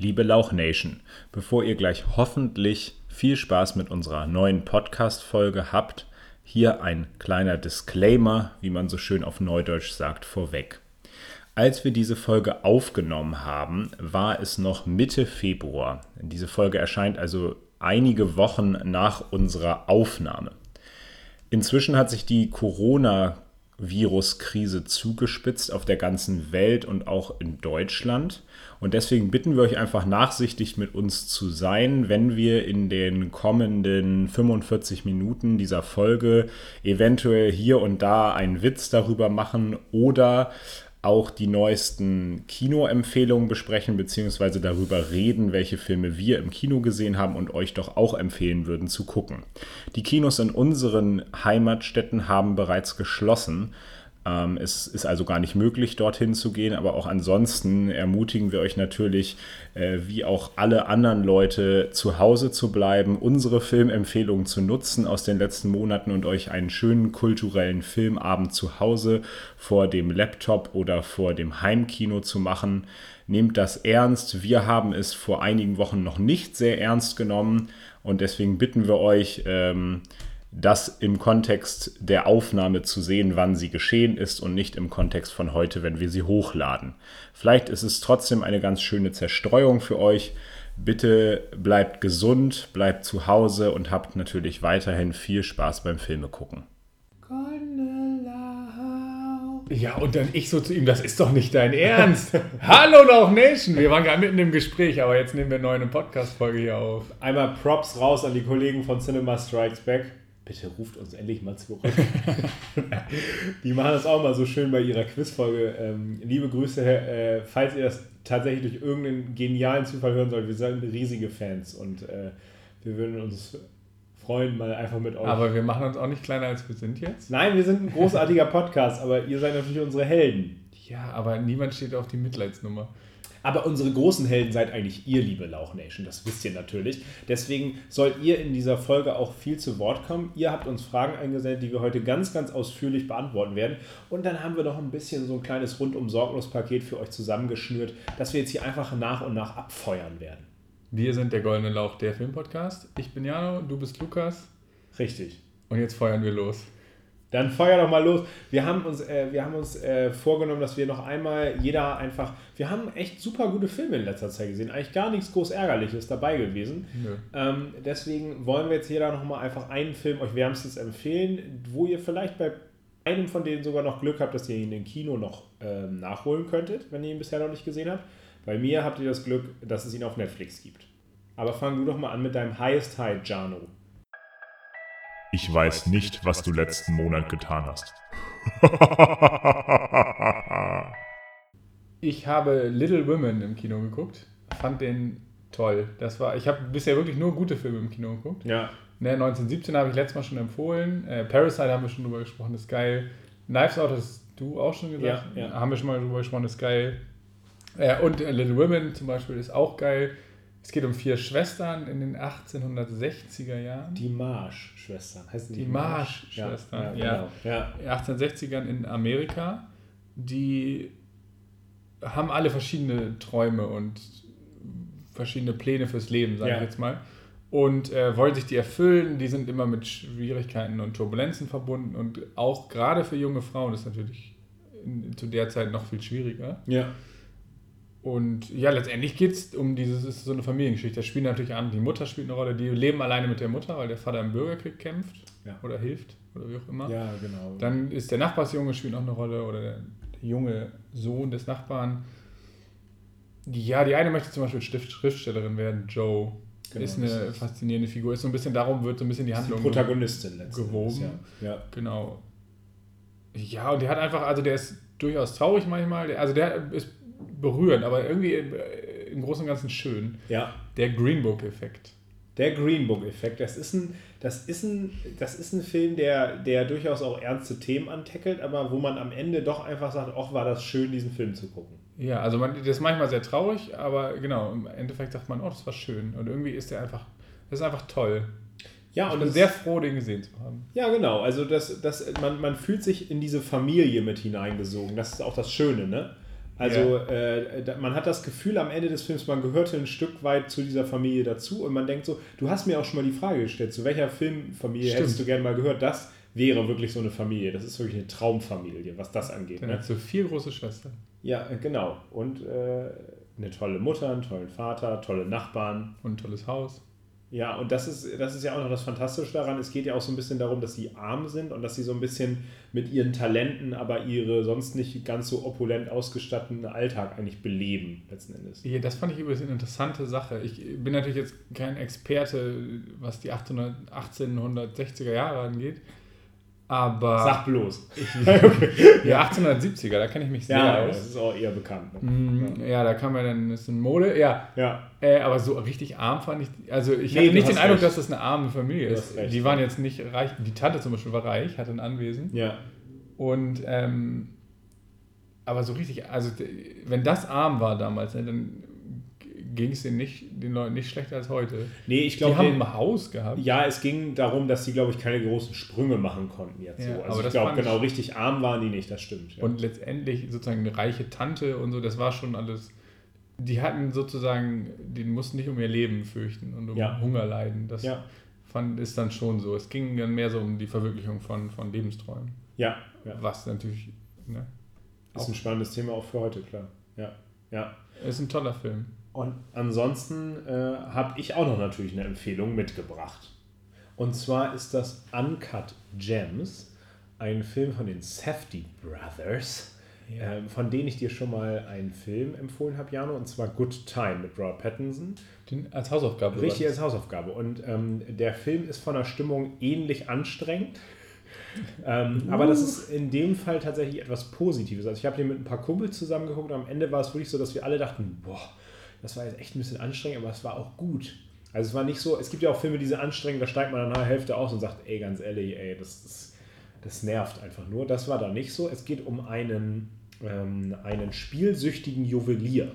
Liebe Lauch Nation, bevor ihr gleich hoffentlich viel Spaß mit unserer neuen Podcast-Folge habt, hier ein kleiner Disclaimer, wie man so schön auf Neudeutsch sagt, vorweg. Als wir diese Folge aufgenommen haben, war es noch Mitte Februar. Diese Folge erscheint also einige Wochen nach unserer Aufnahme. Inzwischen hat sich die Corona Viruskrise zugespitzt auf der ganzen Welt und auch in Deutschland. Und deswegen bitten wir euch einfach nachsichtig mit uns zu sein, wenn wir in den kommenden 45 Minuten dieser Folge eventuell hier und da einen Witz darüber machen oder auch die neuesten Kinoempfehlungen besprechen, beziehungsweise darüber reden, welche Filme wir im Kino gesehen haben und euch doch auch empfehlen würden zu gucken. Die Kinos in unseren Heimatstädten haben bereits geschlossen. Ähm, es ist also gar nicht möglich, dorthin zu gehen, aber auch ansonsten ermutigen wir euch natürlich, äh, wie auch alle anderen Leute, zu Hause zu bleiben, unsere Filmempfehlungen zu nutzen aus den letzten Monaten und euch einen schönen kulturellen Filmabend zu Hause vor dem Laptop oder vor dem Heimkino zu machen. Nehmt das ernst. Wir haben es vor einigen Wochen noch nicht sehr ernst genommen und deswegen bitten wir euch, ähm, das im Kontext der Aufnahme zu sehen, wann sie geschehen ist und nicht im Kontext von heute, wenn wir sie hochladen. Vielleicht ist es trotzdem eine ganz schöne Zerstreuung für euch. Bitte bleibt gesund, bleibt zu Hause und habt natürlich weiterhin viel Spaß beim Filme gucken. Ja, und dann ich so zu ihm, das ist doch nicht dein Ernst. Hallo Lauch Nation, wir waren gerade mitten im Gespräch, aber jetzt nehmen wir neu eine Podcast-Folge hier auf. Einmal Props raus an die Kollegen von Cinema Strikes Back bitte ruft uns endlich mal zurück. die machen das auch mal so schön bei ihrer Quizfolge. Ähm, liebe Grüße, äh, falls ihr das tatsächlich durch irgendeinen genialen Zufall hören sollt. Wir sind riesige Fans und äh, wir würden uns freuen, mal einfach mit euch. Aber wir machen uns auch nicht kleiner, als wir sind jetzt? Nein, wir sind ein großartiger Podcast, aber ihr seid natürlich unsere Helden. Ja, aber niemand steht auf die Mitleidsnummer. Aber unsere großen Helden seid eigentlich ihr, liebe Lauch Nation. Das wisst ihr natürlich. Deswegen sollt ihr in dieser Folge auch viel zu Wort kommen. Ihr habt uns Fragen eingesendet, die wir heute ganz, ganz ausführlich beantworten werden. Und dann haben wir noch ein bisschen so ein kleines rundum sorglos Paket für euch zusammengeschnürt, das wir jetzt hier einfach nach und nach abfeuern werden. Wir sind der Goldene Lauch, der Filmpodcast. Ich bin Jano, du bist Lukas. Richtig. Und jetzt feuern wir los. Dann feuer doch mal los. Wir haben uns, äh, wir haben uns äh, vorgenommen, dass wir noch einmal jeder einfach. Wir haben echt super gute Filme in letzter Zeit gesehen. Eigentlich gar nichts groß Ärgerliches dabei gewesen. Ähm, deswegen wollen wir jetzt jeder noch mal einfach einen Film euch wärmstens empfehlen, wo ihr vielleicht bei einem von denen sogar noch Glück habt, dass ihr ihn im Kino noch ähm, nachholen könntet, wenn ihr ihn bisher noch nicht gesehen habt. Bei mir habt ihr das Glück, dass es ihn auf Netflix gibt. Aber fang du doch mal an mit deinem Highest High, Jano. Ich weiß nicht, was du letzten Monat getan hast. ich habe Little Women im Kino geguckt. Fand den toll. Das war, ich habe bisher wirklich nur gute Filme im Kino geguckt. Ja. Ne, 1917 habe ich letztes Mal schon empfohlen. Äh, Parasite haben wir schon drüber gesprochen, ist geil. Knives Out hast du auch schon gesagt. Ja, ja. Haben wir schon mal drüber gesprochen, ist geil. Äh, und äh, Little Women zum Beispiel ist auch geil. Es geht um vier Schwestern in den 1860er Jahren. Die Marsch-Schwestern heißen die? Die Marsch-Schwestern, ja. ja, genau. ja. 1860ern in Amerika. Die haben alle verschiedene Träume und verschiedene Pläne fürs Leben, sage ja. ich jetzt mal. Und äh, wollen sich die erfüllen. Die sind immer mit Schwierigkeiten und Turbulenzen verbunden. Und auch gerade für junge Frauen ist natürlich in, zu der Zeit noch viel schwieriger. Ja. Und ja, letztendlich geht es um dieses, ist so eine Familiengeschichte. Da spielt natürlich an, die Mutter spielt eine Rolle, die leben alleine mit der Mutter, weil der Vater im Bürgerkrieg kämpft ja. oder hilft oder wie auch immer. Ja, genau. Dann ist der Nachbarsjunge spielt noch eine Rolle oder der, junge Sohn des Nachbarn. Ja, die eine möchte zum Beispiel Schriftstellerin werden, Joe. Genau, ist eine ist faszinierende Figur. Ist so ein bisschen darum, wird so ein bisschen die Handlung. Die Protagonistin gewoben. Ja. ja. Genau. Ja, und der hat einfach, also der ist durchaus traurig manchmal. Also der ist berührend, aber irgendwie äh, im Großen und Ganzen schön. Ja. Der Green Book-Effekt. Der Green Book-Effekt, das ist ein, das ist ein, das ist ein Film, der, der durchaus auch ernste Themen antackelt, aber wo man am Ende doch einfach sagt, ach, war das schön, diesen Film zu gucken. Ja, also man, das ist manchmal sehr traurig, aber genau, im Endeffekt sagt man, oh, das war schön. Und irgendwie ist der einfach, das ist einfach toll. Ja, ich und bin sehr froh, den gesehen zu haben. Ja, genau. Also das, das, man, man fühlt sich in diese Familie mit hineingesogen. Das ist auch das Schöne, ne? Also ja. äh, man hat das Gefühl am Ende des Films, man gehörte ein Stück weit zu dieser Familie dazu und man denkt so, du hast mir auch schon mal die Frage gestellt, zu welcher Filmfamilie Stimmt. hättest du gerne mal gehört? Das wäre wirklich so eine Familie. Das ist wirklich eine Traumfamilie, was das angeht. Dann ne? du vier große Schwestern. Ja, äh, genau. Und äh, eine tolle Mutter, einen tollen Vater, tolle Nachbarn. Und ein tolles Haus. Ja, und das ist, das ist ja auch noch das Fantastische daran. Es geht ja auch so ein bisschen darum, dass sie arm sind und dass sie so ein bisschen mit ihren Talenten, aber ihre sonst nicht ganz so opulent ausgestatteten Alltag eigentlich beleben, letzten Endes. Ja, das fand ich übrigens eine interessante Sache. Ich bin natürlich jetzt kein Experte, was die 1800, 1860er Jahre angeht. Aber. Sag bloß. ja, 1870er, da kenne ich mich sehr ja, aus. Das ist auch eher bekannt. Ne? Mm, ja. da kann man dann, das ist eine Mode, ja. ja. Äh, aber so richtig arm fand ich, also ich nee, hatte nicht den Eindruck, recht. dass das eine arme Familie ist. Recht, die waren jetzt nicht reich, die Tante zum Beispiel war reich, hatte ein Anwesen. Ja. Und, ähm, aber so richtig, also wenn das arm war damals, ne, dann ging es den, nicht, den Leuten nicht schlechter als heute. Nee, ich glaube. Die haben ein Haus gehabt. Ja, es ging darum, dass sie, glaube ich, keine großen Sprünge machen konnten jetzt ja, so. Also ich glaube, genau, richtig arm waren die nicht, das stimmt. Ja. Und letztendlich sozusagen eine reiche Tante und so, das war schon alles. Die hatten sozusagen, die mussten nicht um ihr Leben fürchten und um ja. Hunger leiden. Das fand, ist dann schon so. Es ging dann mehr so um die Verwirklichung von, von Lebensträumen. Ja. Was natürlich. Ne, ist ein spannendes Thema auch für heute, klar. Ja. Ja. Ist ein toller Film. Und ansonsten äh, habe ich auch noch natürlich eine Empfehlung mitgebracht. Und zwar ist das Uncut Gems, ein Film von den Safety Brothers, ja. äh, von denen ich dir schon mal einen Film empfohlen habe, Jano, und zwar Good Time mit Robert Pattinson. Den als Hausaufgabe. Richtig, als Hausaufgabe. Und ähm, der Film ist von der Stimmung ähnlich anstrengend. ähm, uh. Aber das ist in dem Fall tatsächlich etwas Positives. Also ich habe den mit ein paar Kumpels zusammengeguckt und am Ende war es wirklich so, dass wir alle dachten, boah, das war jetzt echt ein bisschen anstrengend, aber es war auch gut. Also es war nicht so, es gibt ja auch Filme, die sind anstrengend, da steigt man nach der Hälfte aus und sagt, ey, ganz ehrlich, ey, das, das, das nervt einfach nur. Das war da nicht so. Es geht um einen, ähm, einen spielsüchtigen Juwelier.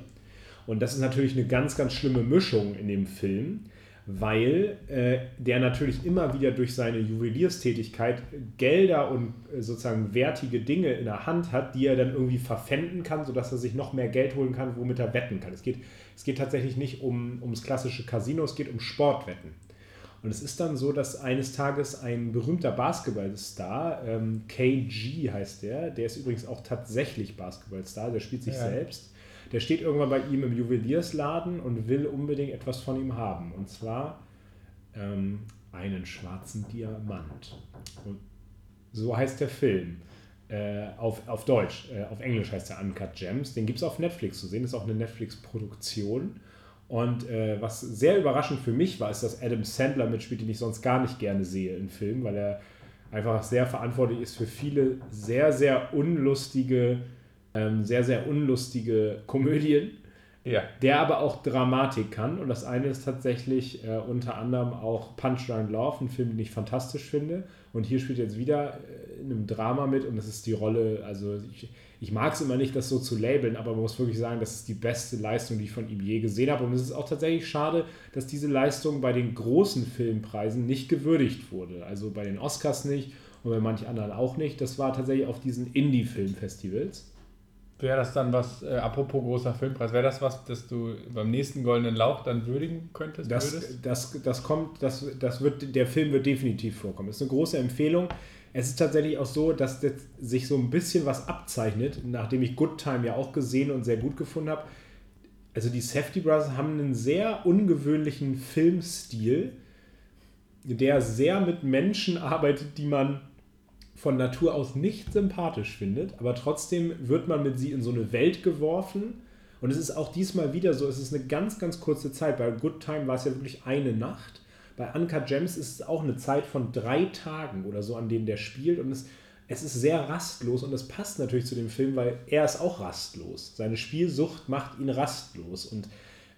Und das ist natürlich eine ganz, ganz schlimme Mischung in dem Film, weil äh, der natürlich immer wieder durch seine Juwelierstätigkeit Gelder und äh, sozusagen wertige Dinge in der Hand hat, die er dann irgendwie verpfänden kann, sodass er sich noch mehr Geld holen kann, womit er wetten kann. Es geht, es geht tatsächlich nicht um, ums klassische Casino, es geht um Sportwetten. Und es ist dann so, dass eines Tages ein berühmter Basketballstar, ähm, KG heißt der, der ist übrigens auch tatsächlich Basketballstar, der spielt sich ja. selbst, der steht irgendwann bei ihm im Juweliersladen und will unbedingt etwas von ihm haben. Und zwar ähm, einen schwarzen Diamant. Und so heißt der Film. Äh, auf, auf Deutsch. Äh, auf Englisch heißt der Uncut Gems. Den gibt es auf Netflix zu sehen. Ist auch eine Netflix-Produktion. Und äh, was sehr überraschend für mich war, ist, dass Adam Sandler mitspielt, den ich sonst gar nicht gerne sehe in Filmen, weil er einfach sehr verantwortlich ist für viele sehr, sehr unlustige ähm, sehr, sehr unlustige Komödien. Ja. Der aber auch Dramatik kann. Und das eine ist tatsächlich äh, unter anderem auch Punch Drunk Love, ein Film, den ich fantastisch finde. Und hier spielt jetzt wieder äh, in einem Drama mit und das ist die Rolle, also ich, ich mag es immer nicht, das so zu labeln, aber man muss wirklich sagen, das ist die beste Leistung, die ich von ihm je gesehen habe. Und es ist auch tatsächlich schade, dass diese Leistung bei den großen Filmpreisen nicht gewürdigt wurde. Also bei den Oscars nicht und bei manchen anderen auch nicht. Das war tatsächlich auf diesen Indie-Filmfestivals. Wäre das dann was, äh, apropos großer Filmpreis, wäre das was, das du beim nächsten Goldenen Lauch dann würdigen könntest? Das, das, das kommt, das, das wird, der Film wird definitiv vorkommen. Das ist eine große Empfehlung. Es ist tatsächlich auch so, dass sich so ein bisschen was abzeichnet, nachdem ich Good Time ja auch gesehen und sehr gut gefunden habe. Also die Safety Brothers haben einen sehr ungewöhnlichen Filmstil, der sehr mit Menschen arbeitet, die man von Natur aus nicht sympathisch findet, aber trotzdem wird man mit sie in so eine Welt geworfen. Und es ist auch diesmal wieder so, es ist eine ganz, ganz kurze Zeit. Bei Good Time war es ja wirklich eine Nacht. Bei Uncut Gems ist es auch eine Zeit von drei Tagen oder so, an denen der spielt. Und es, es ist sehr rastlos und das passt natürlich zu dem Film, weil er ist auch rastlos. Seine Spielsucht macht ihn rastlos. Und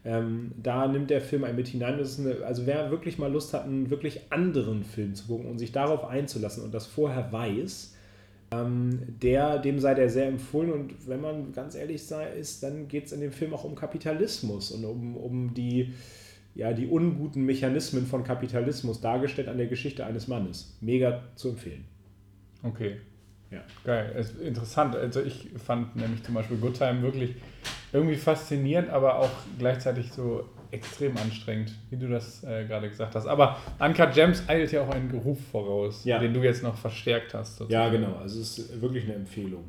ähm, da nimmt der Film einen mit hinein. Eine, also wer wirklich mal Lust hat, einen wirklich anderen Film zu gucken und sich darauf einzulassen und das vorher weiß, Ähm, der, dem sei der sehr empfohlen und wenn man ganz ehrlich sei, ist, dann geht es in dem Film auch um Kapitalismus und um, um die, ja, die unguten Mechanismen von Kapitalismus dargestellt an der Geschichte eines Mannes. Mega zu empfehlen. Okay. Ja. Geil, ist interessant. Also ich fand nämlich zum Beispiel Good Time wirklich irgendwie faszinierend, aber auch gleichzeitig so extrem anstrengend, wie du das äh, gerade gesagt hast. Aber Uncut Gems eilt ja auch einen Geruf voraus, ja. den du jetzt noch verstärkt hast. Sozusagen. Ja, genau. Also es ist wirklich eine Empfehlung.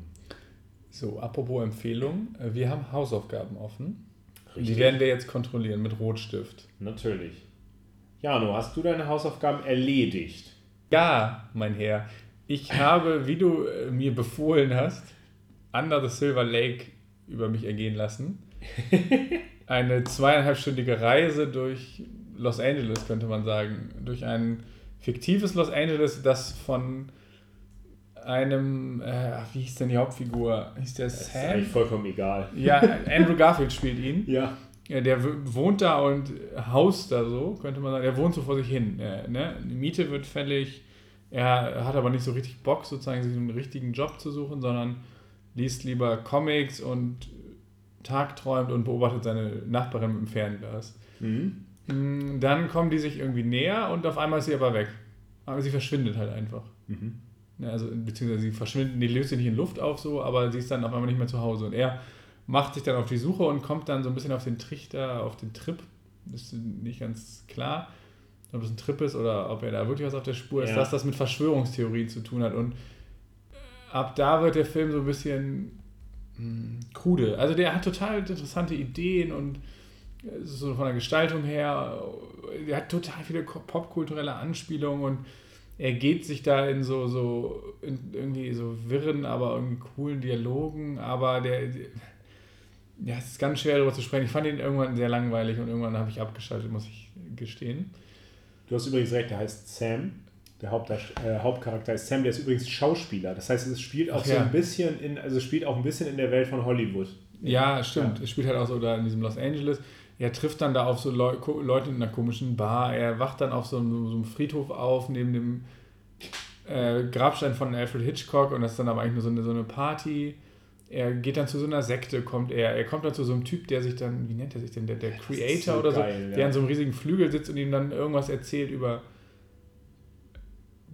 So, apropos Empfehlung, äh, wir haben Hausaufgaben offen. Richtig. Die werden wir jetzt kontrollieren mit Rotstift. Natürlich. Jano, hast du deine Hausaufgaben erledigt? Ja, mein Herr. Ich habe, wie du äh, mir befohlen hast, Under the Silver Lake über mich ergehen lassen. Eine zweieinhalbstündige Reise durch Los Angeles, könnte man sagen. Durch ein fiktives Los Angeles, das von einem, äh, wie hieß denn die Hauptfigur? Hieß der das Sam? Ist eigentlich vollkommen egal. Ja, Andrew Garfield spielt ihn. Ja. ja. Der wohnt da und haust da so, könnte man sagen. Der wohnt so vor sich hin. Ja, ne? Die Miete wird fällig er hat aber nicht so richtig Bock, sozusagen sich einen richtigen Job zu suchen, sondern liest lieber Comics und tagträumt und beobachtet seine Nachbarin mit dem Fernglas. Mhm. Mm, dann kommen die sich irgendwie näher und auf einmal ist sie aber weg. Aber sie verschwindet halt einfach. Mhm. Ja, also, beziehungsweise sie verschwindet, die löst sich nicht in Luft auf so, aber sie ist dann auf einmal nicht mehr zu Hause. Und er macht sich dann auf die Suche und kommt dann so ein bisschen auf den Trichter, auf den Trip. Das ist nicht ganz klar ob es ein Trip ist oder ob er da wirklich was auf der Spur ist, ja. dass das mit Verschwörungstheorien zu tun hat. Und ab da wird der Film so ein bisschen mh, hm, krude. Also der hat total interessante Ideen und so von der Gestaltung her, er hat total viele popkulturelle Anspielungen und er geht sich da in so, so in irgendwie so wirren, aber irgendwie coolen Dialogen, aber der, ja, es ist ganz schwer darüber zu sprechen. Ich fand ihn irgendwann sehr langweilig und irgendwann habe ich abgeschaltet, muss ich gestehen. Du hast übrigens recht, der heißt Sam. Der äh, Hauptcharakter ist Sam, der ist übrigens Schauspieler. Das heißt, es spielt auch Ach, so ja. ein bisschen in, also spielt auch ein bisschen in der Welt von Hollywood. Ja, stimmt. Ja. Es spielt halt auch so da in diesem Los Angeles. Er trifft dann da auf so Leu Leute in einer komischen Bar. Er wacht dann auf so einem, so einem Friedhof auf, neben dem äh, Grabstein von Alfred Hitchcock und das ist dann aber eigentlich nur so eine, so eine Party er geht dann zu so einer Sekte, kommt er. Er kommt dann zu so einem Typ, der sich dann, wie nennt er sich denn, der, der Creator so oder so, geil, der ja. an so einem riesigen Flügel sitzt und ihm dann irgendwas erzählt über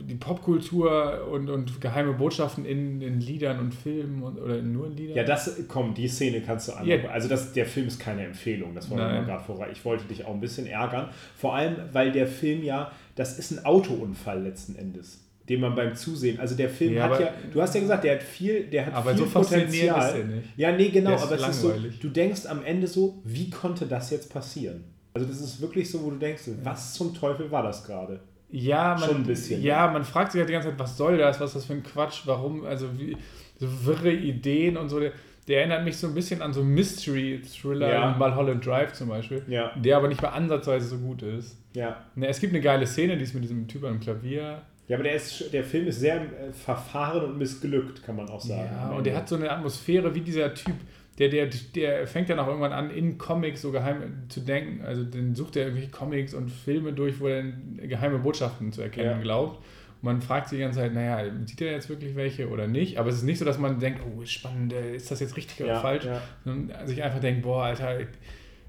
die Popkultur und, und geheime Botschaften in, in Liedern und Filmen und, oder nur in Liedern. Ja, das, komm, die Szene kannst du an. Ja. Also das, der Film ist keine Empfehlung, das wollte ich gerade vorbei. Ich wollte dich auch ein bisschen ärgern. Vor allem, weil der Film ja, das ist ein Autounfall letzten Endes den man beim Zusehen, also der Film ja, hat ja, du hast ja gesagt, der hat viel, der hat aber viel so Potenzial. Ist er nicht. Ja, nee, genau, aber es ist so, du denkst am Ende so, wie konnte das jetzt passieren? Also das ist wirklich so, wo du denkst, was zum Teufel war das gerade? Ja, man, Schon ein bisschen. Ja, man fragt sich halt die ganze Zeit, was soll das, was ist das für ein Quatsch, warum, also wie, so wirre Ideen und so. Der, der erinnert mich so ein bisschen an so Mystery-Thriller, ja. Mulholland Drive zum Beispiel, ja. der aber nicht mal ansatzweise so gut ist. Ja. Ne, es gibt eine geile Szene, die ist mit diesem Typ am Klavier ja, aber der, ist, der Film ist sehr äh, verfahren und missglückt, kann man auch sagen. Ja, und der hat so eine Atmosphäre wie dieser Typ, der, der, der fängt dann auch irgendwann an, in Comics so geheim zu denken. Also dann sucht er irgendwelche Comics und Filme durch, wo er geheime Botschaften zu erkennen ja. glaubt. Und man fragt sich die ganze Zeit, naja, sieht er jetzt wirklich welche oder nicht? Aber es ist nicht so, dass man denkt, oh, spannend, äh, ist das jetzt richtig ja, oder falsch? Ja. Sondern sich einfach denkt, boah, Alter,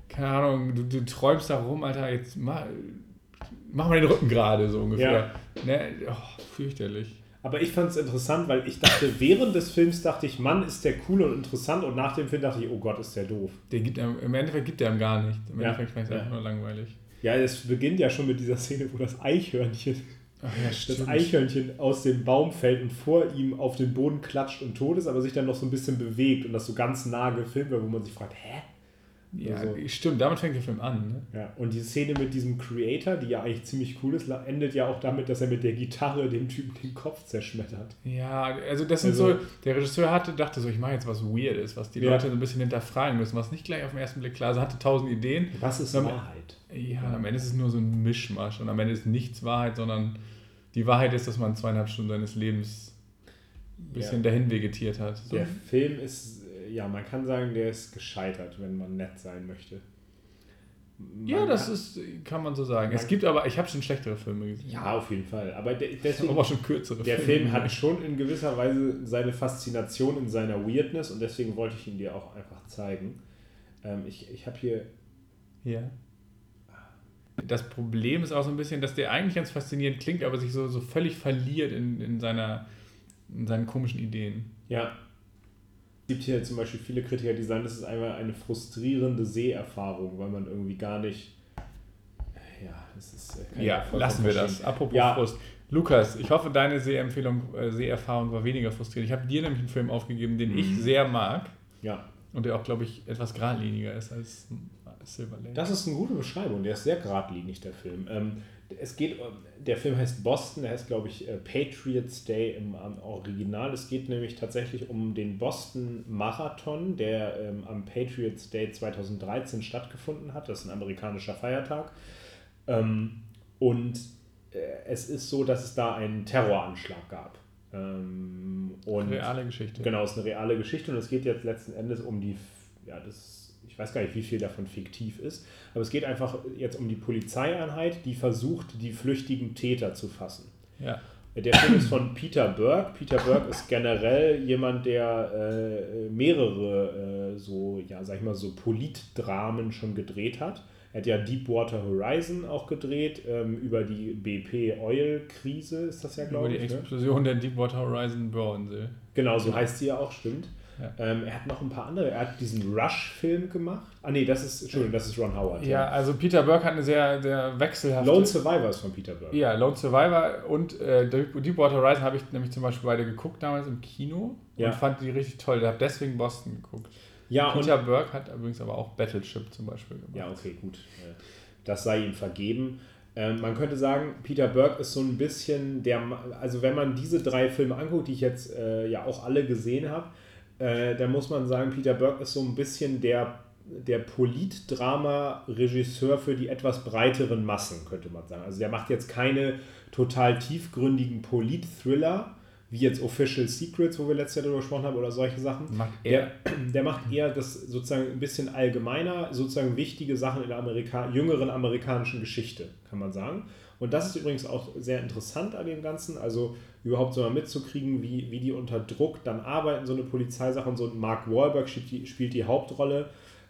keine Ahnung, du, du träumst da rum, Alter, jetzt mal mach mal den Rücken gerade, so ungefähr. Ja. Ne? Oh, fürchterlich. Aber ich fand es interessant, weil ich dachte, während des Films dachte ich, Mann, ist der cool und interessant und nach dem Film dachte ich, oh Gott, ist der doof. Der gibt, Im Endeffekt gibt er ihm gar nicht. Im Endeffekt ja. fand ich es einfach nur langweilig. Ja, es beginnt ja schon mit dieser Szene, wo das Eichhörnchen, ja, das Eichhörnchen aus dem Baum fällt und vor ihm auf den Boden klatscht und tot ist, aber sich dann noch so ein bisschen bewegt und das so ganz nah gefilmt wird, wo man sich fragt, hä? Ja, also, stimmt, damit fängt der Film an. Ne? Ja, und die Szene mit diesem Creator, die ja eigentlich ziemlich cool ist, endet ja auch damit, dass er mit der Gitarre dem Typen den Kopf zerschmettert. Ja, also das sind also, so, der Regisseur hatte, dachte so, ich mache jetzt was Weirdes, was die ja. Leute so ein bisschen hinterfragen müssen, was nicht gleich auf den ersten Blick klar ist. Er hatte tausend Ideen. Was ist am, Wahrheit? Ja, am Ende ist es nur so ein Mischmasch und am Ende ist nichts Wahrheit, sondern die Wahrheit ist, dass man zweieinhalb Stunden seines Lebens ein bisschen ja. dahin vegetiert hat. So. Der Film ist ja, man kann sagen, der ist gescheitert, wenn man nett sein möchte. ja, das ist, kann man so sagen. Es gibt aber, ich habe schon schlechtere Filme gesehen. Ja, auf jeden Fall. Aber de, deswegen, aber auch schon kürzere der Filme. Film hat schon in gewisser Weise seine Faszination in seiner Weirdness und deswegen wollte ich ihn dir auch einfach zeigen. Ähm, ich ich habe hier. Ja. Das Problem ist auch so ein bisschen, dass der eigentlich ganz faszinierend klingt, aber sich so, so völlig verliert in, in, seiner, in seinen komischen Ideen. Ja, es gibt hier zum Beispiel viele Kritiker, die sagen, das ist einfach eine frustrierende Seherfahrung, weil man irgendwie gar nicht. Ja, das ist. Äh, ja, lassen wir das. Apropos ja. Frust. Lukas, ich hoffe, deine Sehempfehlung, äh, Seherfahrung war weniger frustrierend. Ich habe dir nämlich einen Film aufgegeben, den mhm. ich sehr mag. Ja. Und der auch, glaube ich, etwas geradliniger ist als Silver Lake. Das ist eine gute Beschreibung. Der ist sehr geradlinig, der Film. Ähm, es geht, der Film heißt Boston, der heißt, glaube ich, äh, Patriots Day im, im Original. Es geht nämlich tatsächlich um den Boston Marathon, der ähm, am Patriots Day 2013 stattgefunden hat. Das ist ein amerikanischer Feiertag. Ähm, und äh, es ist so, dass es da einen Terroranschlag gab. Ähm, und reale Geschichte. Genau, es ist eine reale Geschichte und es geht jetzt letzten Endes um die, ja, das ich weiß gar nicht, wie viel davon fiktiv ist, aber es geht einfach jetzt um die Polizeieinheit, die versucht, die flüchtigen Täter zu fassen. Ja. Der Film ist von Peter Burke. Peter Burke ist generell jemand, der äh, mehrere äh, so, ja, sag ich mal, so Politdramen schon gedreht hat. Er hat ja Deepwater Horizon auch gedreht, ähm, über die BP-Oil-Krise ist das ja, glaube ich. Über die ne? Explosion ne? der Deepwater Horizon Bohrensee. Genau, so heißt sie ja auch, stimmt. Ja. Ähm, er hat noch ein paar andere. Er hat diesen Rush-Film gemacht. Ah, nee, das ist, Entschuldigung, das ist Ron Howard. Ja, ja. also Peter Burke hat eine sehr, sehr wechselhafte. Lone Survivor ist von Peter Burke. Ja, Lone Survivor und äh, Deepwater Horizon habe ich nämlich zum Beispiel beide geguckt damals im Kino ja. und fand die richtig toll. Ich habe deswegen Boston geguckt. Ja, Peter Burke hat übrigens aber auch Battleship zum Beispiel gemacht. Ja, okay, gut. Äh, das sei ihm vergeben. Ähm, man könnte sagen, Peter Burke ist so ein bisschen der, also wenn man diese drei Filme anguckt, die ich jetzt äh, ja auch alle gesehen habe, äh, da muss man sagen, Peter Burke ist so ein bisschen der, der Politdrama-Regisseur für die etwas breiteren Massen, könnte man sagen. Also der macht jetzt keine total tiefgründigen Polit-Thriller, wie jetzt Official Secrets, wo wir letztes Jahr darüber gesprochen haben, oder solche Sachen. Macht der, der macht eher das sozusagen ein bisschen allgemeiner, sozusagen wichtige Sachen in der Amerika jüngeren amerikanischen Geschichte, kann man sagen. Und das ist übrigens auch sehr interessant an dem Ganzen. Also überhaupt so mal mitzukriegen, wie, wie die unter Druck dann arbeiten, so eine Polizeisache und so. Mark Wahlberg spielt die, spielt die Hauptrolle,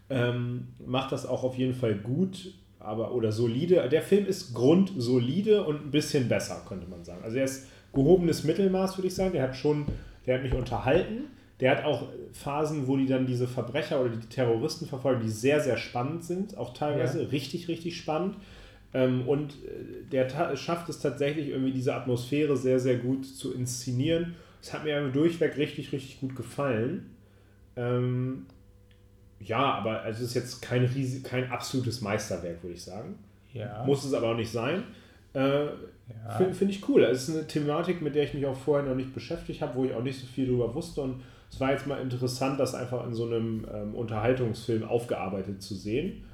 ähm, macht das auch auf jeden Fall gut, aber oder solide. Der Film ist grundsolide und ein bisschen besser, könnte man sagen. Also er ist gehobenes Mittelmaß, würde ich sagen. Der hat schon, der hat mich unterhalten. Der hat auch Phasen, wo die dann diese Verbrecher oder die Terroristen verfolgen, die sehr, sehr spannend sind, auch teilweise ja. richtig, richtig spannend. Ähm, und äh, der schafft es tatsächlich irgendwie diese Atmosphäre sehr, sehr gut zu inszenieren. Es hat mir durchweg richtig, richtig gut gefallen. Ähm, ja, aber also es ist jetzt kein, riesig, kein absolutes Meisterwerk, würde ich sagen. Ja. Muss es aber auch nicht sein. Äh, ja. Finde find ich cool. Es ist eine Thematik, mit der ich mich auch vorher noch nicht beschäftigt habe, wo ich auch nicht so viel drüber wusste. Und es war jetzt mal interessant, das einfach in so einem ähm, Unterhaltungsfilm aufgearbeitet zu sehen.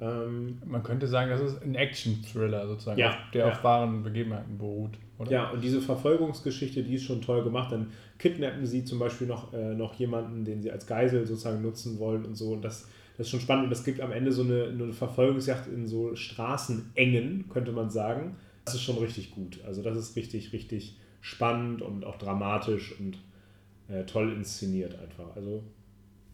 Ähm, Man könnte sagen, das ist ein Action-Thriller sozusagen, ja, der ja. auf wahren Begebenheiten beruht. Oder? Ja, und diese Verfolgungsgeschichte, die ist schon toll gemacht. Dann kidnappen sie zum Beispiel noch, äh, noch jemanden, den sie als Geisel sozusagen nutzen wollen und so. Und das, das ist schon spannend. Und es gibt am Ende so eine, eine Verfolgungsjagd in so Straßenengen, könnte man sagen. Das ist schon richtig gut. Also das ist richtig, richtig spannend und auch dramatisch und äh, toll inszeniert einfach. Also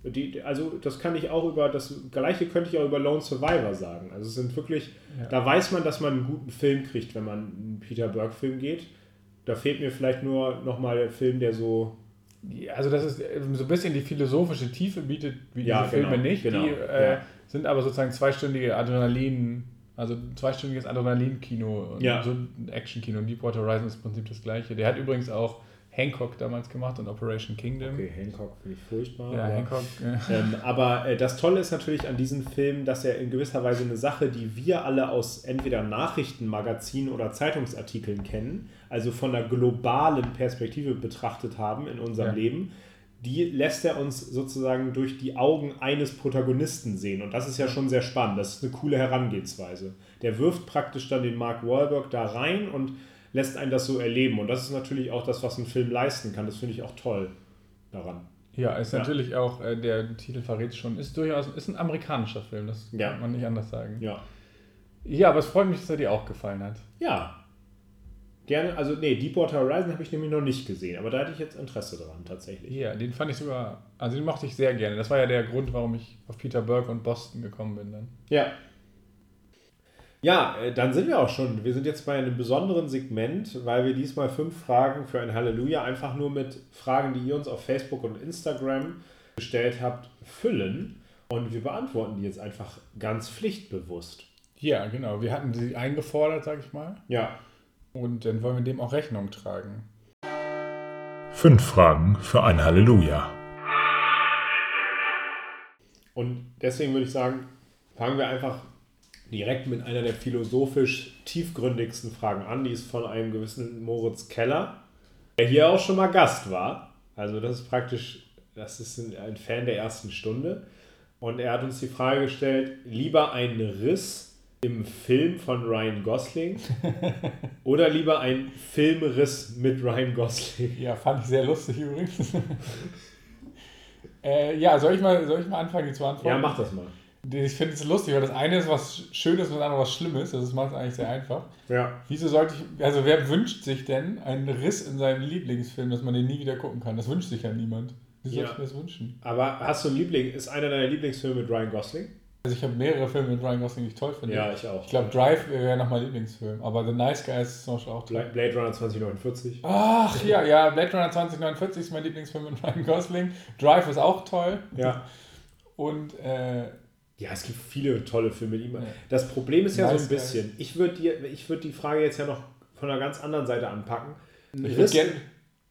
die, also das kann ich auch über, das gleiche könnte ich auch über Lone Survivor sagen. Also es sind wirklich, ja. da weiß man, dass man einen guten Film kriegt, wenn man einen Peter Burke-Film geht. Da fehlt mir vielleicht nur nochmal der Film, der so. Also das ist so ein bisschen die philosophische Tiefe bietet wie ja, diese genau, Filme nicht. Genau, die äh, ja. sind aber sozusagen zweistündige Adrenalin, also zweistündiges Adrenalin-Kino und ja. so ein Action-Kino. Deepwater Horizon ist im Prinzip das gleiche. Der hat übrigens auch Hancock damals gemacht und Operation Kingdom. Okay, Hancock finde ich furchtbar. Ja, aber, Hancock. Ja. Ähm, aber äh, das Tolle ist natürlich an diesem Film, dass er in gewisser Weise eine Sache, die wir alle aus entweder Nachrichtenmagazinen oder Zeitungsartikeln kennen, also von einer globalen Perspektive betrachtet haben in unserem ja. Leben, die lässt er uns sozusagen durch die Augen eines Protagonisten sehen. Und das ist ja schon sehr spannend. Das ist eine coole Herangehensweise. Der wirft praktisch dann den Mark Wahlberg da rein und lässt einen das so erleben. Und das ist natürlich auch das, was ein Film leisten kann. Das finde ich auch toll daran. Ja, ist ja. natürlich auch, äh, der Titel verrät schon, ist durchaus, ist ein amerikanischer Film, das ja. kann man nicht anders sagen. Ja. Ja, aber es freut mich, dass er dir auch gefallen hat. Ja. Gerne, also nee, Deepwater Horizon habe ich nämlich noch nicht gesehen, aber da hatte ich jetzt Interesse dran tatsächlich. Ja, den fand ich sogar, also den mochte ich sehr gerne. Das war ja der Grund, warum ich auf Peter Burke und Boston gekommen bin dann. Ja. Ja, äh, dann sind wir auch schon. Wir sind jetzt bei einem besonderen Segment, weil wir diesmal fünf Fragen für ein Halleluja einfach nur mit Fragen, die ihr uns auf Facebook und Instagram gestellt habt, füllen. Und wir beantworten die jetzt einfach ganz pflichtbewusst. Ja, genau. Wir hatten sie eingefordert, sag ich mal. Ja. Und dann wollen wir dem auch Rechnung tragen. Fünf Fragen für ein Halleluja. Und deswegen würde ich sagen, fangen wir einfach direkt mit einer der philosophisch tiefgründigsten Fragen an. Die ist von einem gewissen Moritz Keller, der hier auch schon mal Gast war. Also das ist praktisch, das ist ein Fan der ersten Stunde. Und er hat uns die Frage gestellt, lieber ein Riss im Film von Ryan Gosling oder lieber ein Filmriss mit Ryan Gosling? Ja, fand ich sehr lustig übrigens. äh, ja, soll ich, mal, soll ich mal anfangen, die zu antworten? Ja, mach das mal. Ich finde es lustig, weil das eine ist was Schönes und das andere was Schlimmes. Das macht es eigentlich sehr einfach. Ja. Wieso sollte ich, also wer wünscht sich denn einen Riss in seinem Lieblingsfilm, dass man den nie wieder gucken kann? Das wünscht sich ja niemand. Wie soll ja. ich mir das wünschen? Aber hast du einen Liebling, ist einer deiner Lieblingsfilme mit Ryan Gosling? Also ich habe mehrere Filme mit Ryan Gosling, die ich toll finde. Ja, ich auch. Ich glaube, Drive wäre noch mein Lieblingsfilm. Aber The Nice Guys ist zum Beispiel auch toll. Blade Runner 2049. Ach ja, ja, Blade Runner 2049 ist mein Lieblingsfilm mit Ryan Gosling. Drive ist auch toll. Ja. Und äh, ja, es gibt viele tolle Filme mit ihm. Ja. Das Problem ist ja nice so ein bisschen. Guys. Ich würde würd die Frage jetzt ja noch von einer ganz anderen Seite anpacken. Ich Riss,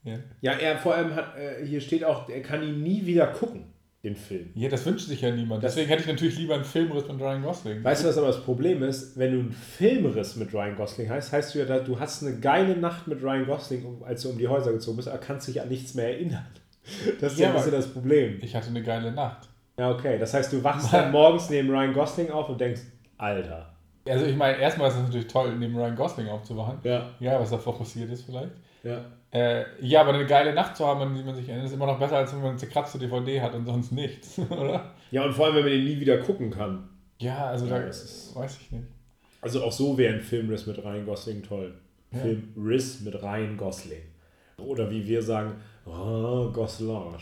ja. ja, er vor allem hat, äh, hier steht auch, er kann ihn nie wieder gucken den Film. Ja, das wünscht sich ja niemand. Deswegen hätte ich natürlich lieber einen Filmriss mit Ryan Gosling. Weißt du, was aber das Problem ist? Wenn du einen Filmriss mit Ryan Gosling hast, heißt du ja, du hast eine geile Nacht mit Ryan Gosling, als du um die Häuser gezogen bist, aber kannst dich an nichts mehr erinnern. Das ist ja, ja ein bisschen das Problem. Ich hatte eine geile Nacht. Ja, okay. Das heißt, du wachst dann morgens neben Ryan Gosling auf und denkst, Alter. Also ich meine, erstmal ist es natürlich toll, neben Ryan Gosling aufzuwachen. Ja. Ja, was davor passiert ist vielleicht. Ja. Äh, ja, aber eine geile Nacht zu haben, an die man sich erinnert, ist immer noch besser, als wenn man eine zerkratzte DVD hat und sonst nichts, oder? Ja, und vor allem, wenn man den nie wieder gucken kann. Ja, also ja, da ist, weiß ich nicht. Also auch so wäre ein Filmriss mit Ryan Gosling toll. Ja. Filmriss mit Ryan Gosling. Oder wie wir sagen, oh, Gosling.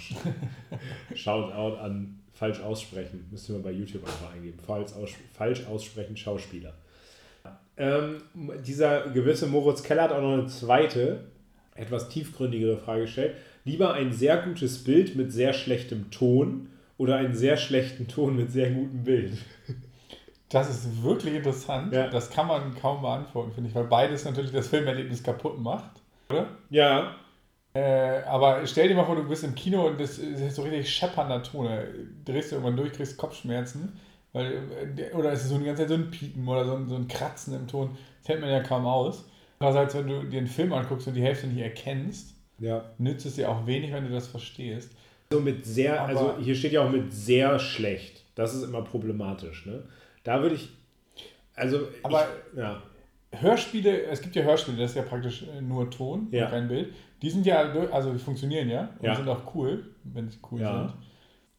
Shout out an falsch aussprechen. Müsst ihr mal bei YouTube einfach eingeben. Falsch, aus, falsch aussprechen Schauspieler. Ähm, dieser gewisse Moritz Keller hat auch noch eine zweite etwas tiefgründigere Frage gestellt. Lieber ein sehr gutes Bild mit sehr schlechtem Ton oder einen sehr schlechten Ton mit sehr gutem Bild? Das ist wirklich interessant. Ja. Das kann man kaum beantworten, finde ich, weil beides natürlich das Filmerlebnis kaputt macht. Oder? Ja. Äh, aber stell dir mal vor, du bist im Kino und das ist so richtig scheppernder Ton. Drehst du irgendwann durch, kriegst Kopfschmerzen. Weil, äh, oder ist es so die ganze Zeit so ein Piepen oder so ein, so ein Kratzen im Ton. Das hält man ja kaum aus. Andererseits, wenn du dir einen Film anguckst und die Hälfte nicht erkennst, ja. nützt es dir auch wenig, wenn du das verstehst. Also mit sehr, Aber also hier steht ja auch mit sehr schlecht. Das ist immer problematisch. Ne? Da würde ich, also, Aber ich, ja. Hörspiele, es gibt ja Hörspiele, das ist ja praktisch nur Ton ja. kein Bild. Die sind ja, also die funktionieren ja und ja. sind auch cool, wenn sie cool ja. sind.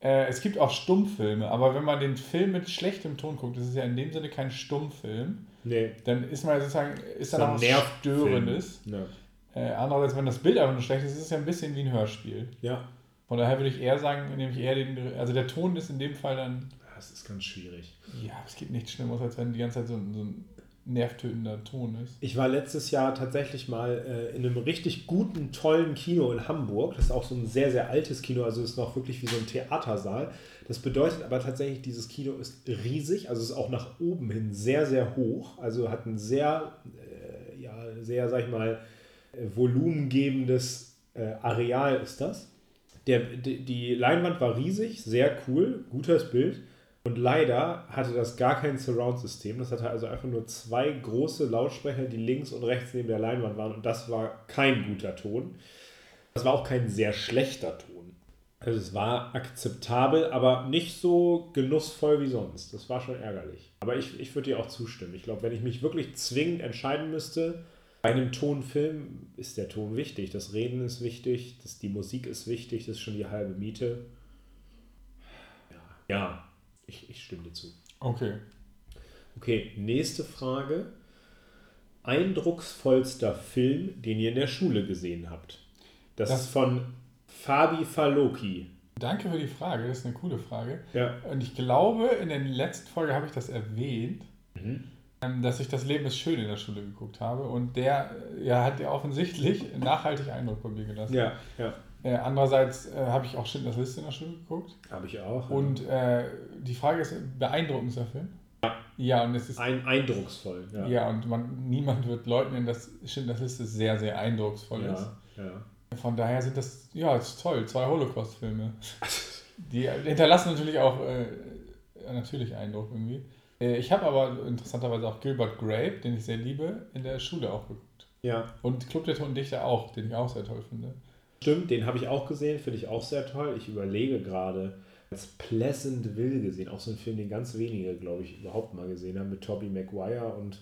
Äh, es gibt auch Stummfilme, aber wenn man den Film mit schlechtem Ton guckt, das ist ja in dem Sinne kein Stummfilm, Nee. Dann ist man sozusagen, ist dann auch was Störendes. Ja. Äh, andererseits, wenn das Bild einfach nur schlecht ist, ist es ja ein bisschen wie ein Hörspiel. Ja. Von daher würde ich eher sagen, nehme ich eher den, also der Ton ist in dem Fall dann. Das ist ganz schwierig. Ja, es gibt nichts Schlimmeres, als wenn die ganze Zeit so, so ein nervtötender Ton ist. Ich war letztes Jahr tatsächlich mal äh, in einem richtig guten, tollen Kino in Hamburg. Das ist auch so ein sehr, sehr altes Kino, also ist noch wirklich wie so ein Theatersaal. Das bedeutet aber tatsächlich, dieses Kino ist riesig, also ist auch nach oben hin sehr, sehr hoch. Also hat ein sehr, äh, ja, sehr, sag ich mal, äh, volumengebendes äh, Areal ist das. Der, die, die Leinwand war riesig, sehr cool, gutes Bild. Und leider hatte das gar kein Surround-System. Das hatte also einfach nur zwei große Lautsprecher, die links und rechts neben der Leinwand waren. Und das war kein guter Ton. Das war auch kein sehr schlechter Ton. Also es war akzeptabel, aber nicht so genussvoll wie sonst. Das war schon ärgerlich. Aber ich, ich würde dir auch zustimmen. Ich glaube, wenn ich mich wirklich zwingend entscheiden müsste, Bei einem Tonfilm ist der Ton wichtig. Das Reden ist wichtig, das, die Musik ist wichtig, das ist schon die halbe Miete. Ja, ja ich, ich stimme dir zu. Okay. Okay, nächste Frage. Eindrucksvollster Film, den ihr in der Schule gesehen habt. Das, das ist von Fabi Faloki. Danke für die Frage, das ist eine coole Frage. Ja. Und ich glaube, in der letzten Folge habe ich das erwähnt, mhm. Ähm, dass ich das Leben ist schön in der Schule geguckt habe. Und der ja, hat ja offensichtlich nachhaltig Eindruck bei mir gelassen. Ja, ja. Äh, andererseits äh, habe ich auch Schindlers Liste in der Schule geguckt. Habe ich auch. Und äh, die Frage ist, beeindruckendster Film? Ja. Ja, und es ist. Ein, eindrucksvoll. Ja, ja und man, niemand wird leugnen, dass Schindlers Liste sehr, sehr eindrucksvoll ja, ist. Ja. Von daher sind das, ja, das ist toll, zwei Holocaust-Filme. Die hinterlassen natürlich auch äh, natürlich Eindruck irgendwie. Äh, ich habe aber interessanterweise auch Gilbert Grape, den ich sehr liebe, in der Schule auch geguckt. Ja. Und Club der Toten Dichter auch, den ich auch sehr toll finde. Stimmt, den habe ich auch gesehen, finde ich auch sehr toll. Ich überlege gerade, als Pleasantville gesehen, auch so ein Film, den ganz wenige, glaube ich, überhaupt mal gesehen haben, mit Tobey Maguire und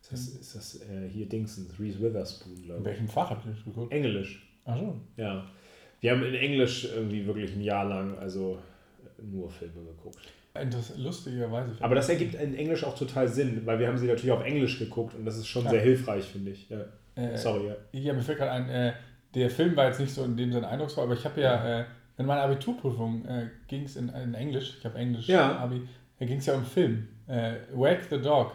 ist das, ist das äh, hier Dingsens, Reese Witherspoon, glaube ich. In welchem Fach habt ihr das geguckt? Englisch. Ach so. Ja. Wir haben in Englisch irgendwie wirklich ein Jahr lang, also nur Filme geguckt. Interessant, lustigerweise. Aber das ergibt in Englisch auch total Sinn, weil wir haben sie natürlich auf Englisch geguckt und das ist schon ja. sehr hilfreich, finde ich. Ja. Äh, Sorry, ja. Ja, mir fällt gerade ein, äh, der Film war jetzt nicht so in dem Sinne eindrucksvoll, aber ich habe ja, äh, in meiner Abiturprüfung äh, ging es in, in, Englisch, ich habe Englisch ja. Abi, da ging es ja um Film. Äh, Wake the Dog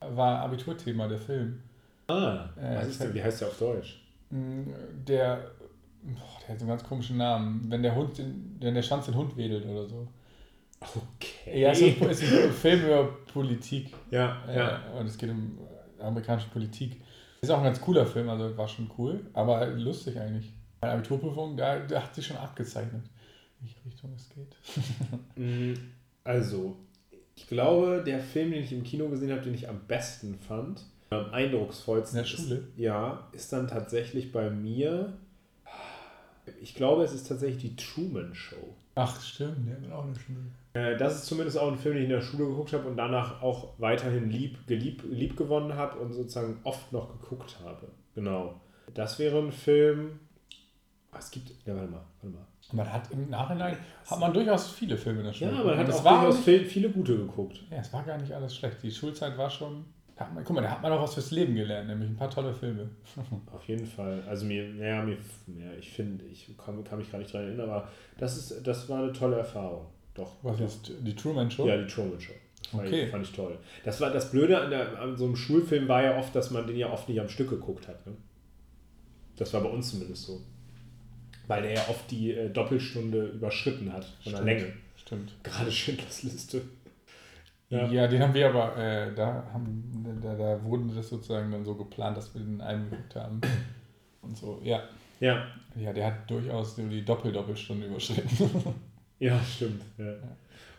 war Abiturthema, der Film. Ah, äh, was ist denn, wie heißt der auf Deutsch? Mm, der, boah, der hat so einen ganz komischen Namen. Wenn der Hund, den, wenn der Schwanz den Hund wedelt oder so. Okay. Ja, es ist ein Film über Politik. Ja, äh, ja. Und es geht um amerikanische Politik. Ist auch ein ganz cooler Film, also war schon cool, aber lustig eigentlich. Meine Abiturprüfung, da, da hat sich schon abgezeichnet, in welche Richtung es geht. Mm, also, ich glaube, der Film, den ich im Kino gesehen habe, den ich am besten fand, am eindrucksvollsten. In der Schule? Ist, ja, ist dann tatsächlich bei mir. Ich glaube, es ist tatsächlich die Truman Show. Ach, stimmt, der wird auch eine Schule. Äh, das ist zumindest auch ein Film, den ich in der Schule geguckt habe und danach auch weiterhin lieb, gelieb, lieb gewonnen habe und sozusagen oft noch geguckt habe. Genau. Das wäre ein Film. Oh, es gibt. Ja, warte mal, warte mal. Man hat im Nachhinein hat man durchaus viele Filme in der Schule. Ja, man hat auch durchaus nicht, viele gute geguckt. Ja, es war gar nicht alles schlecht. Die Schulzeit war schon. Man, guck mal, da hat man auch was fürs Leben gelernt, nämlich ein paar tolle Filme. Auf jeden Fall. Also mir, naja, mir, ja, ich finde, ich kann, kann mich gar nicht daran erinnern, aber das ist, das war eine tolle Erfahrung. Doch. Was ist die Truman Show? Ja, die Truman Show. Fand, okay. ich, fand ich toll. Das war das Blöde an, der, an so einem Schulfilm war ja oft, dass man den ja oft nicht am Stück geguckt hat. Ne? Das war bei uns zumindest so. Weil er ja oft die äh, Doppelstunde überschritten hat von der Länge. Stimmt. Gerade Schindlers Liste. Ja. ja, den haben wir aber, äh, da, haben, da, da wurde das sozusagen dann so geplant, dass wir den eingeguckt haben. Und so, ja. Ja. Ja, der hat durchaus die Doppel-Doppelstunde überschritten. ja, stimmt. Ja.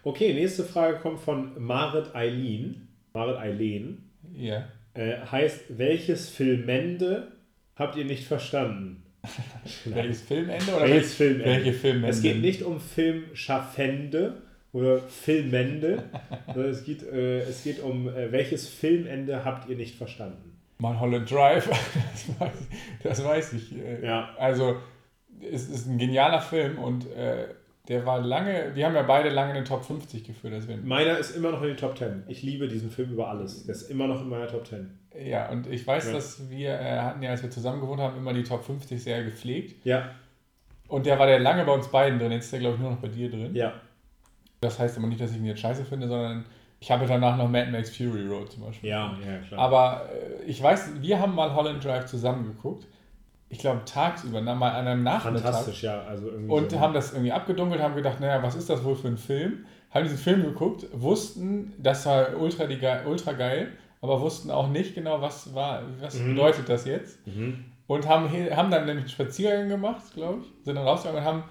Okay, nächste Frage kommt von Marit Eileen. Marit Eileen. Ja. Äh, heißt, welches Filmende habt ihr nicht verstanden? welches Filmende oder welches Filmende? welche Filmende? Es geht nicht um Filmschaffende oder Filmende, sondern es geht, äh, es geht um, äh, welches Filmende habt ihr nicht verstanden? Mulholland Drive, das weiß, das weiß ich. Äh, ja. Also, es ist ein genialer Film und äh, der war lange, wir haben ja beide lange in den Top 50 geführt. Deswegen. Meiner ist immer noch in den Top 10. Ich liebe diesen Film über alles. Der ist immer noch in meiner Top 10. Ja, und ich weiß, ja. dass wir äh, hatten ja, als wir zusammen gewohnt haben, immer die Top 50 sehr gepflegt. Ja. Und der war der lange bei uns beiden drin. Jetzt ist der, glaube ich, nur noch bei dir drin. Ja. Das heißt aber nicht, dass ich ihn jetzt scheiße finde, sondern ich habe danach noch Mad Max Fury Road zum Beispiel. Ja, ja, klar. Aber äh, ich weiß, wir haben mal Holland Drive zusammen geguckt. Ich glaube, tagsüber, mal an einem Nachmittag. Fantastisch, ja. Also irgendwie und so. haben das irgendwie abgedunkelt, haben gedacht, naja, was ist das wohl für ein Film? Haben diesen Film geguckt, wussten, das war ultra, ultra geil, aber wussten auch nicht genau, was war, was mhm. bedeutet das jetzt. Mhm. Und haben, haben dann nämlich einen Spaziergang gemacht, glaube ich, sind dann rausgegangen und haben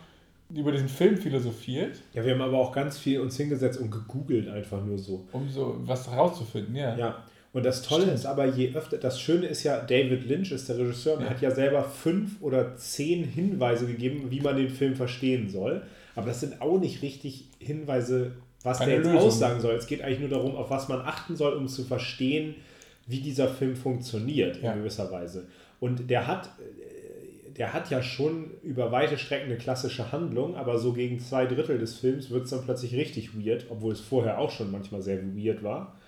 über diesen Film philosophiert. Ja, wir haben aber auch ganz viel uns hingesetzt und gegoogelt einfach nur so. Um so was rauszufinden, ja. Ja. Und das Tolle Stimmt. ist aber, je öfter, das Schöne ist ja, David Lynch ist der Regisseur und ja. hat ja selber fünf oder zehn Hinweise gegeben, wie man den Film verstehen soll. Aber das sind auch nicht richtig Hinweise, was Keine der jetzt Lösung. aussagen soll. Es geht eigentlich nur darum, auf was man achten soll, um zu verstehen, wie dieser Film funktioniert in gewisser Weise. Und der hat, äh, der hat ja schon über weite Strecken eine klassische Handlung, aber so gegen zwei Drittel des Films wird es dann plötzlich richtig weird, obwohl es vorher auch schon manchmal sehr weird war.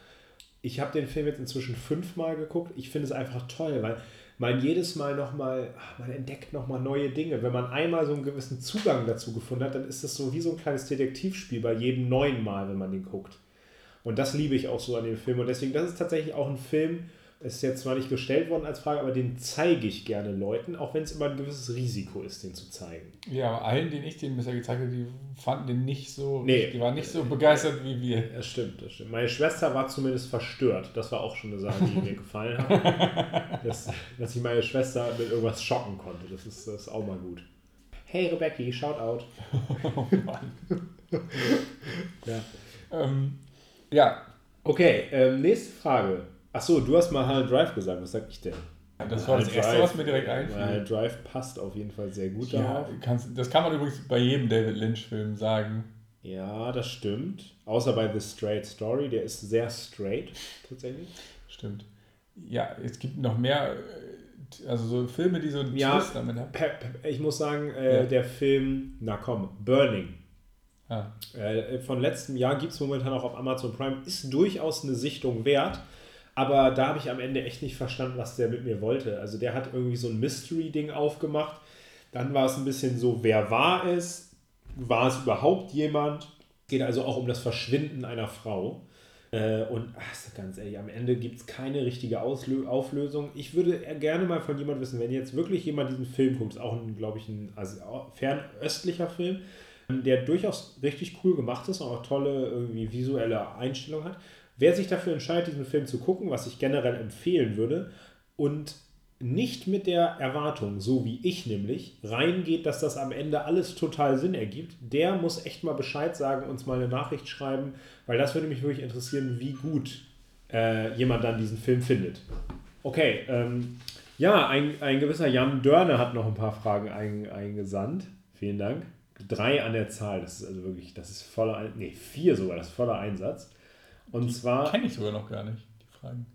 Ich habe den Film jetzt inzwischen fünfmal geguckt. Ich finde es einfach toll, weil man jedes Mal nochmal, man entdeckt nochmal neue Dinge. Wenn man einmal so einen gewissen Zugang dazu gefunden hat, dann ist das so wie so ein kleines Detektivspiel bei jedem neuen Mal, wenn man den guckt. Und das liebe ich auch so an dem Film. Und deswegen, das ist tatsächlich auch ein Film, ist jetzt zwar nicht gestellt worden als Frage, aber den zeige ich gerne Leuten, auch wenn es immer ein gewisses Risiko ist, den zu zeigen. Ja, aber allen, denen ich den bisher gezeigt habe, die fanden den nicht so, nee. die waren nicht so begeistert wie wir. Das stimmt, das stimmt. Meine Schwester war zumindest verstört. Das war auch schon eine Sache, die mir gefallen hat. dass, dass ich meine Schwester mit irgendwas schocken konnte. Das ist, das ist auch mal gut. Hey Rebecca, shout out. oh Mann. ja. Ähm, ja. Okay, ähm, nächste Frage. Achso, du hast mal Hard Drive gesagt. Was sag ich denn? Das war das Drive, erste, was mir direkt einfiel. Hard Drive passt auf jeden Fall sehr gut ja, darauf. Kannst, das kann man übrigens bei jedem David Lynch-Film sagen. Ja, das stimmt. Außer bei The Straight Story, der ist sehr straight, tatsächlich. Stimmt. Ja, es gibt noch mehr, äh, also so Filme, die so einen ja, Twist damit haben. Ich muss sagen, äh, ja. der Film, na komm, Burning. Ah. Äh, von letztem Jahr gibt es momentan auch auf Amazon Prime, ist durchaus eine Sichtung wert. Aber da habe ich am Ende echt nicht verstanden, was der mit mir wollte. Also der hat irgendwie so ein Mystery-Ding aufgemacht. Dann war es ein bisschen so, wer war es? War es überhaupt jemand? Geht also auch um das Verschwinden einer Frau. Äh, und ach, ganz ehrlich, am Ende gibt es keine richtige Auslö Auflösung. Ich würde gerne mal von jemandem wissen, wenn jetzt wirklich jemand diesen Film guckt, ist auch, ein, glaube ich, ein also fernöstlicher Film, der durchaus richtig cool gemacht ist und auch tolle irgendwie visuelle Einstellungen hat. Wer sich dafür entscheidet, diesen Film zu gucken, was ich generell empfehlen würde, und nicht mit der Erwartung, so wie ich nämlich, reingeht, dass das am Ende alles total Sinn ergibt, der muss echt mal Bescheid sagen, uns mal eine Nachricht schreiben, weil das würde mich wirklich interessieren, wie gut äh, jemand dann diesen Film findet. Okay, ähm, ja, ein, ein gewisser Jan Dörner hat noch ein paar Fragen ein, eingesandt. Vielen Dank. Drei an der Zahl, das ist also wirklich, das ist voller, nee, vier sogar, das ist voller Einsatz. Und die zwar. Kenne ich sogar noch gar nicht, die Fragen.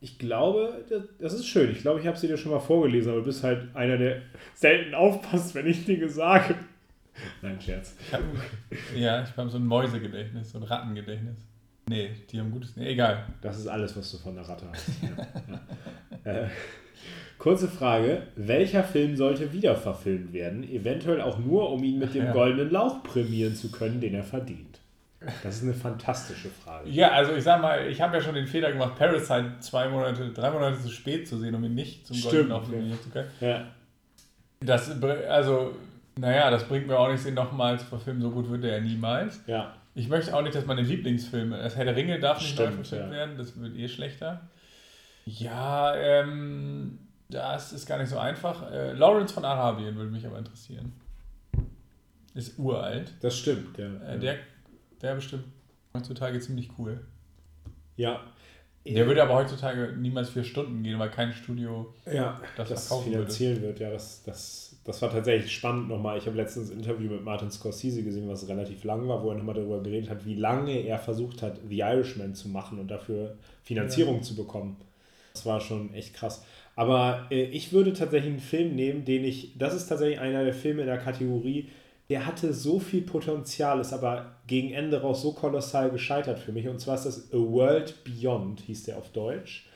Ich glaube, das ist schön. Ich glaube, ich habe sie dir schon mal vorgelesen, aber du bist halt einer, der selten aufpasst, wenn ich Dinge sage. Nein, Scherz. Ich hab, ja, ich habe so ein Mäusegedächtnis, so ein Rattengedächtnis. Nee, die haben gutes. Nee, egal. Das ist alles, was du von der Ratte hast. ja. äh, kurze Frage: Welcher Film sollte wiederverfilmt werden? Eventuell auch nur, um ihn mit dem ja. goldenen Lauch prämieren zu können, den er verdient. Das ist eine fantastische Frage. Ja, also ich sag mal, ich habe ja schon den Fehler gemacht, Parasite zwei Monate, drei Monate zu spät zu sehen, um ihn nicht zum Stimmt, Golden ja. zu können. Ja. Das, also, naja, das bringt mir auch nicht, den nochmal zu verfilmen, so gut wird er ja niemals. Ja. Ich möchte auch nicht, dass meine Lieblingsfilme, das Herr der Ringe darf nicht neu verfilmt ja. werden, das wird eh schlechter. Ja, ähm, das ist gar nicht so einfach. Äh, Lawrence von Arabien würde mich aber interessieren. Ist uralt. Das stimmt, ja. Äh, der wäre bestimmt heutzutage ziemlich cool. Ja. Der würde aber heutzutage niemals vier Stunden gehen, weil kein Studio ja, das, das finanzieren würde. wird. Ja, das, das, das war tatsächlich spannend nochmal. Ich habe letztens ein Interview mit Martin Scorsese gesehen, was relativ lang war, wo er nochmal darüber geredet hat, wie lange er versucht hat, The Irishman zu machen und dafür Finanzierung ja. zu bekommen. Das war schon echt krass. Aber äh, ich würde tatsächlich einen Film nehmen, den ich, das ist tatsächlich einer der Filme in der Kategorie, der hatte so viel Potenzial, ist aber gegen Ende raus so kolossal gescheitert für mich. Und zwar ist das A World Beyond, hieß der auf Deutsch.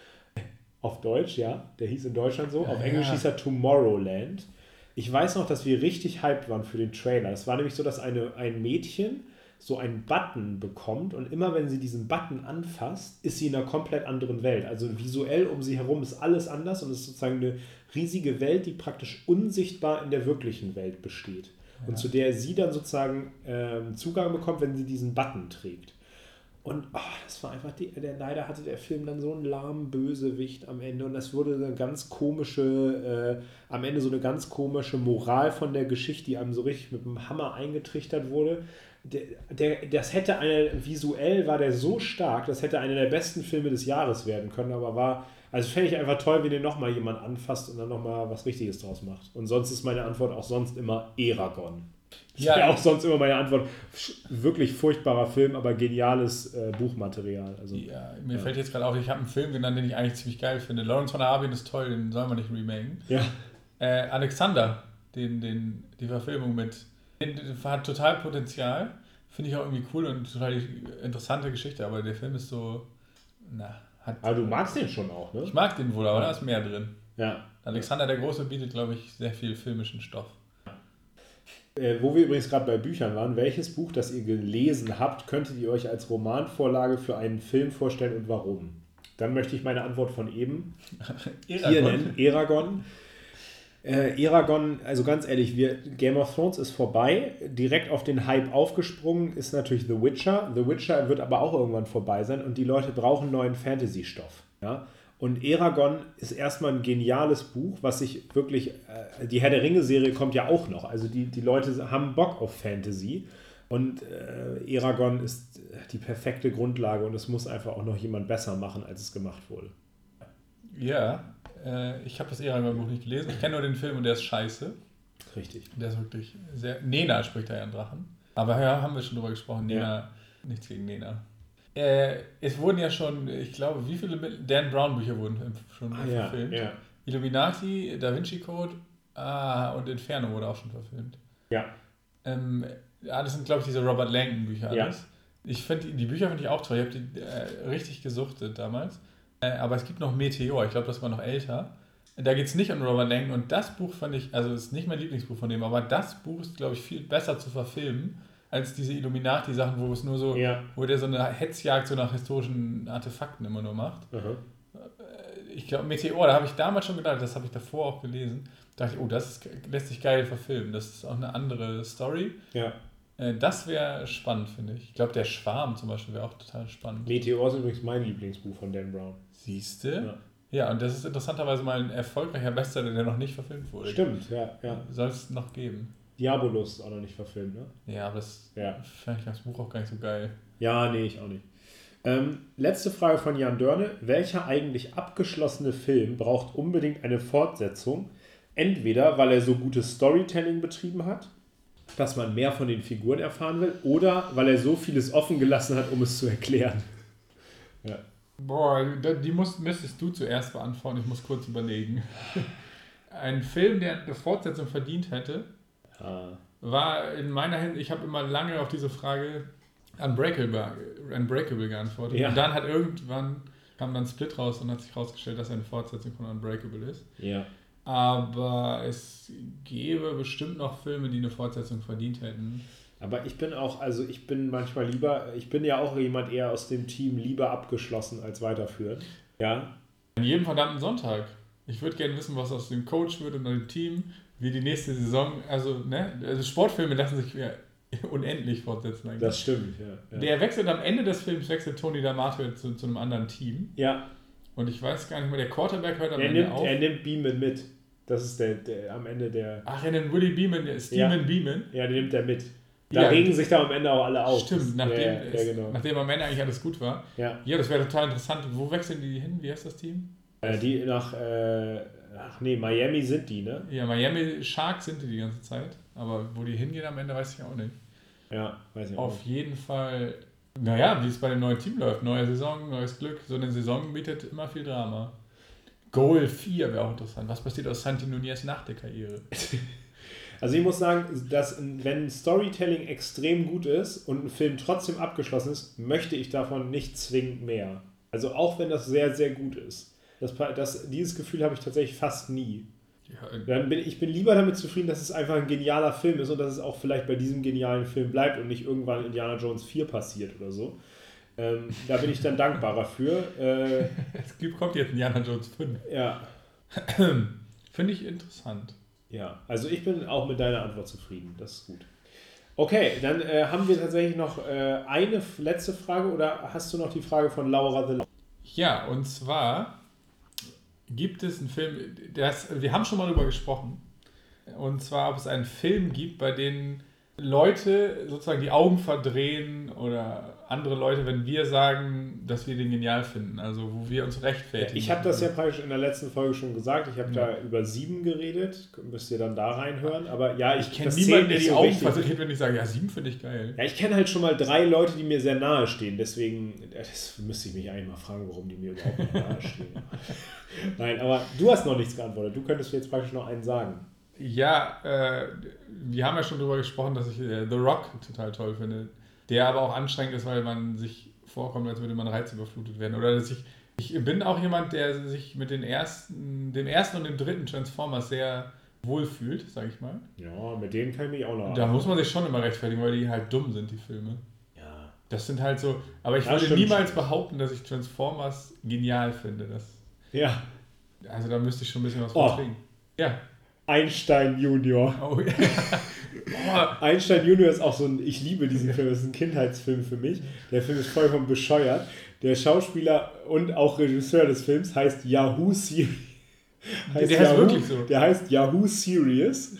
Auf Deutsch, ja, der hieß in Deutschland so. Auf ja, Englisch ja. hieß er Tomorrowland. Ich weiß noch, dass wir richtig hyped waren für den Trailer. Es war nämlich so, dass eine, ein Mädchen so einen Button bekommt und immer wenn sie diesen Button anfasst, ist sie in einer komplett anderen Welt. Also visuell um sie herum ist alles anders und es ist sozusagen eine riesige Welt, die praktisch unsichtbar in der wirklichen Welt besteht und zu der sie dann sozusagen ähm, Zugang bekommt, wenn sie diesen Button trägt. Und oh, das war einfach, die, der, leider hatte der Film dann so einen lahmen Bösewicht am Ende und das wurde eine ganz komische, äh, am Ende so eine ganz komische Moral von der Geschichte, die einem so richtig mit dem Hammer eingetrichtert wurde. Der, der, das hätte eine, visuell war der so stark, das hätte einer der besten Filme des Jahres werden können, aber war also fände ich einfach toll, wenn den nochmal jemand anfasst und dann nochmal was Richtiges draus macht. Und sonst ist meine Antwort auch sonst immer Eragon. Das ja, wäre auch sonst immer meine Antwort. Wirklich furchtbarer Film, aber geniales äh, Buchmaterial. Also, ja, mir ja. fällt jetzt gerade auf, ich habe einen Film genannt, den ich eigentlich ziemlich geil finde. Lawrence von Arabien ist toll, den soll man nicht remaken. Ja. Äh, Alexander, den, den, die Verfilmung mit, den, den hat total Potenzial. Finde ich auch irgendwie cool und total interessante Geschichte, aber der Film ist so, na, hat. Aber du magst den schon auch, ne? Ich mag den wohl, aber da ist mehr drin. Ja. Alexander der Große bietet, glaube ich, sehr viel filmischen Stoff. Äh, wo wir übrigens gerade bei Büchern waren, welches Buch, das ihr gelesen habt, könntet ihr euch als Romanvorlage für einen Film vorstellen und warum? Dann möchte ich meine Antwort von eben hier nennen. Eragon. Äh, Eragon, also ganz ehrlich, wir, Game of Thrones ist vorbei. Direkt auf den Hype aufgesprungen ist natürlich The Witcher. The Witcher wird aber auch irgendwann vorbei sein und die Leute brauchen neuen Fantasy-Stoff. Ja? Und Eragon ist erstmal ein geniales Buch, was sich wirklich, äh, die Herr der Ringe-Serie kommt ja auch noch. Also die, die Leute haben Bock auf Fantasy. Und äh, Eragon ist die perfekte Grundlage und es muss einfach auch noch jemand besser machen, als es gemacht wurde. Ja, äh, ich habe das Eragon-Buch nicht gelesen. Ich kenne nur den Film und der ist scheiße. Richtig. Der ist wirklich sehr. Nena spricht da ja einen Drachen. Aber ja, haben wir schon drüber gesprochen. Nena, ja. nichts gegen Nena. Äh, es wurden ja schon, ich glaube, wie viele Dan Brown Bücher wurden schon ah, verfilmt? Ja, ja. Illuminati, Da Vinci Code ah, und Inferno wurde auch schon verfilmt. Ja. Ähm, ja, das sind, glaube ich, diese Robert Langdon Bücher alles. Ja. Ich finde, die Bücher finde ich auch toll. Ich habe die äh, richtig gesuchtet damals. Äh, aber es gibt noch Meteor, ich glaube, das war noch älter. Da geht es nicht um Robert Langdon und das Buch fand ich, also ist nicht mein Lieblingsbuch von dem, aber das Buch ist, glaube ich, viel besser zu verfilmen als diese Illuminati-Sachen, wo es nur so, ja. wo der so eine Hetzjagd so nach historischen Artefakten immer nur macht. Mhm. Ich glaube, Meteor, da habe ich damals schon gedacht, das habe ich davor auch gelesen. Da dachte ich, oh, das ist, lässt sich geil verfilmen. Das ist auch eine andere Story. Ja. Äh, das wäre spannend, finde ich. Ich glaube, der Schwarm zum Beispiel wäre auch total spannend. Meteor ist übrigens mein Lieblingsbuch von Dan Brown. Siehst du? Ja. ja, und das ist interessanterweise mal ein erfolgreicher Bestseller, der noch nicht verfilmt wurde. Stimmt, ja. ja. Soll es noch geben. Diabolus ist auch noch nicht verfilmt, ne? Ja, aber das ja. fand ich das Buch auch gar nicht so geil. Ja, nee, ich auch nicht. Ähm, letzte Frage von Jan Dörne. Welcher eigentlich abgeschlossene Film braucht unbedingt eine Fortsetzung? Entweder, weil er so gutes Storytelling betrieben hat, dass man mehr von den Figuren erfahren will, oder weil er so vieles offen gelassen hat, um es zu erklären. Ja. Boah, die musst, müsstest du zuerst beantworten. Ich muss kurz überlegen. Ein Film, der eine Fortsetzung verdient hätte, Ah. War in meiner Hinsicht, ich habe immer lange auf diese Frage Unbreakable, Unbreakable geantwortet. Ja. Und dann hat irgendwann kam dann Split raus und hat sich herausgestellt, dass er eine Fortsetzung von Unbreakable ist. Ja. Aber es gäbe bestimmt noch Filme, die eine Fortsetzung verdient hätten. Aber ich bin auch, also ich bin manchmal lieber, ich bin ja auch jemand eher aus dem Team lieber abgeschlossen als weiterführen. Ja. In jedem verdammten Sonntag. Ich würde gerne wissen, was aus dem Coach wird und dem Team wie die nächste Saison, also, ne, also Sportfilme lassen sich ja unendlich fortsetzen eigentlich. Das stimmt, ja, ja. Der wechselt am Ende des Films, wechselt Tony D'Amato zu, zu einem anderen Team. Ja. Und ich weiß gar nicht mehr, der Quarterback hört am er Ende nimmt, auf. Er nimmt Beeman mit. Das ist der, der am Ende der. Ach, er nimmt Willy Beeman, Steven ja. Beeman. Ja, den nimmt er mit. Da ja, regen sich da am Ende auch alle auf. Stimmt, nachdem, ja, es, genau. nachdem am Ende eigentlich alles gut war. Ja, ja das wäre total interessant. Wo wechseln die hin? Wie heißt das Team? Äh, die nach. Äh, Ach nee, Miami sind die, ne? Ja, Miami Sharks sind die die ganze Zeit. Aber wo die hingehen am Ende, weiß ich auch nicht. Ja, weiß ich auch. Auf jeden Fall, naja, wie es bei dem neuen Team läuft. Neue Saison, neues Glück. So eine Saison bietet immer viel Drama. Goal 4 wäre auch interessant. Was passiert aus Santi Nunez nach der Karriere? Also ich muss sagen, dass wenn Storytelling extrem gut ist und ein Film trotzdem abgeschlossen ist, möchte ich davon nicht zwingend mehr. Also auch wenn das sehr, sehr gut ist. Das, das, dieses Gefühl habe ich tatsächlich fast nie. Ja, Dann bin, ich bin lieber damit zufrieden, dass es einfach ein genialer Film ist und dass es auch vielleicht bei diesem genialen Film bleibt und nicht irgendwann Indiana Jones 4 passiert oder so. Ähm, da bin ich dann dankbarer für. Äh, es kommt jetzt Indiana Jones 5. Ja. Finde ich interessant. Ja, also ich bin auch mit deiner Antwort zufrieden. Das ist gut. Okay, dann äh, haben wir tatsächlich noch äh, eine letzte Frage oder hast du noch die Frage von Laura the Ja, und zwar gibt es einen Film, das, wir haben schon mal darüber gesprochen, und zwar, ob es einen Film gibt, bei dem Leute sozusagen die Augen verdrehen oder andere Leute, wenn wir sagen, dass wir den genial finden, also wo wir uns rechtfertigen. ich habe das ja praktisch in der letzten Folge schon gesagt, ich habe ja. da über sieben geredet, müsst ihr dann da reinhören, aber ja, ich kenne niemanden, der die so Augen verdreht, wenn ich sage, ja, sieben finde ich geil. Ja, ich kenne halt schon mal drei Leute, die mir sehr nahe stehen, deswegen, das müsste ich mich eigentlich mal fragen, warum die mir überhaupt nahe stehen. Nein, aber du hast noch nichts geantwortet, du könntest jetzt praktisch noch einen sagen. Ja, äh, wir haben ja schon darüber gesprochen, dass ich äh, The Rock total toll finde der aber auch anstrengend ist, weil man sich vorkommt, als würde man reizüberflutet werden. Oder dass ich, ich bin auch jemand, der sich mit den ersten, dem ersten und dem dritten Transformers sehr wohlfühlt, sag ich mal. Ja, mit denen kann ich mich auch noch. Da muss man sich schon immer rechtfertigen, weil die halt dumm sind, die Filme. Ja. Das sind halt so. Aber ich das würde niemals schon. behaupten, dass ich Transformers genial finde. Das, ja. Also da müsste ich schon ein bisschen was oh. Ja. Einstein Junior. Oh, ja. Einstein Junior ist auch so ein, ich liebe diesen Film, das ist ein Kindheitsfilm für mich. Der Film ist vollkommen bescheuert. Der Schauspieler und auch Regisseur des Films heißt Yahoo Serious. Heißt der Yahoo, heißt wirklich so. Der heißt Yahoo Serious.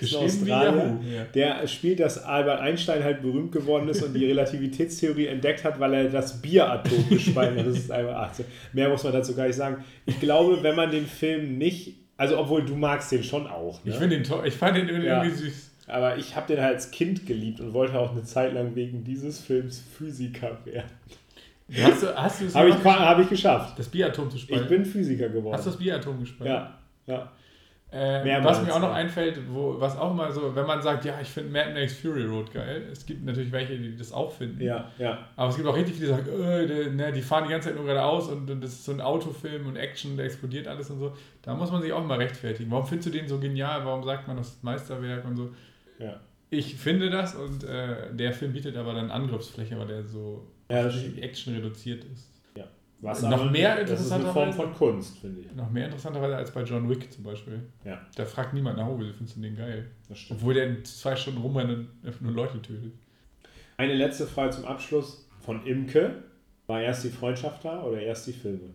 Geschrieben Yahoo. Der spielt, dass Albert Einstein halt berühmt geworden ist und die Relativitätstheorie entdeckt hat, weil er das Bieratom gespalten hat. Das ist einfach 18. Mehr muss man dazu gar nicht sagen. Ich glaube, wenn man den Film nicht, also obwohl du magst den schon auch. Ne? Ich finde den toll. Ich fand den irgendwie ja. süß. Aber ich habe den halt als Kind geliebt und wollte auch eine Zeit lang wegen dieses Films Physiker werden. Hast du, hast du Habe ich, hab ich geschafft. Das Biatom zu spalten? Ich bin Physiker geworden. Hast du das Biatom gespalten? Ja, ja. Äh, was mir auch noch einfällt, wo, was auch immer so, wenn man sagt, ja, ich finde Mad Max Fury Road geil, es gibt natürlich welche, die das auch finden. Ja, ja. Aber es gibt auch richtig viele, die sagen, äh, die, ne, die fahren die ganze Zeit nur geradeaus und, und das ist so ein Autofilm und Action, da explodiert alles und so. Da muss man sich auch mal rechtfertigen. Warum findest du den so genial? Warum sagt man das Meisterwerk und so? Ja ich finde das und äh, der Film bietet aber dann Angriffsfläche, weil der so ja, Action reduziert ist. Ja. Was noch mehr das ist eine Form von Kunst, finde ich. Noch mehr interessanterweise als bei John Wick zum Beispiel. Ja. Da fragt niemand nach, oh, wie findest du den geil? Obwohl der in zwei Stunden rumrennt und nur Leute tötet. Eine letzte Frage zum Abschluss von Imke. War erst die Freundschaft da oder erst die Filme?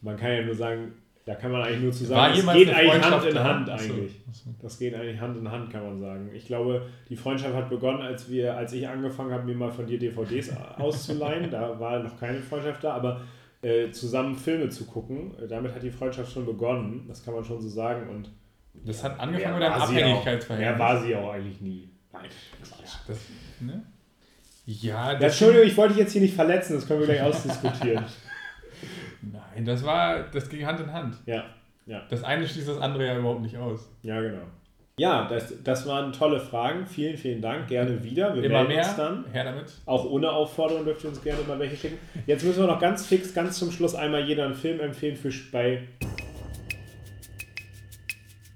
Man kann ja nur sagen, da kann man eigentlich nur zu sagen, es geht eigentlich Hand in Hand eigentlich. Das geht eigentlich Hand in Hand, kann man sagen. Ich glaube, die Freundschaft hat begonnen, als wir, als ich angefangen habe, mir mal von dir DVDs auszuleihen. Da war noch keine Freundschaft da, aber äh, zusammen Filme zu gucken, äh, damit hat die Freundschaft schon begonnen. Das kann man schon so sagen. Und das hat angefangen mit einem Abhängigkeitsverhältnis. Mehr war sie auch eigentlich nie. Nein, Quatsch. Das, ne? Ja, ja, Entschuldigung, ich wollte dich jetzt hier nicht verletzen, das können wir gleich ausdiskutieren. Nein, das war, das ging Hand in Hand. Ja, ja. Das eine schließt das andere ja überhaupt nicht aus. Ja, genau. Ja, das, das waren tolle Fragen. Vielen, vielen Dank. Gerne wieder. Wir Immer mehr. uns dann. Her damit. Auch ohne Aufforderung dürft ihr uns gerne mal welche schicken. Jetzt müssen wir noch ganz fix, ganz zum Schluss einmal jeder einen Film empfehlen für bei.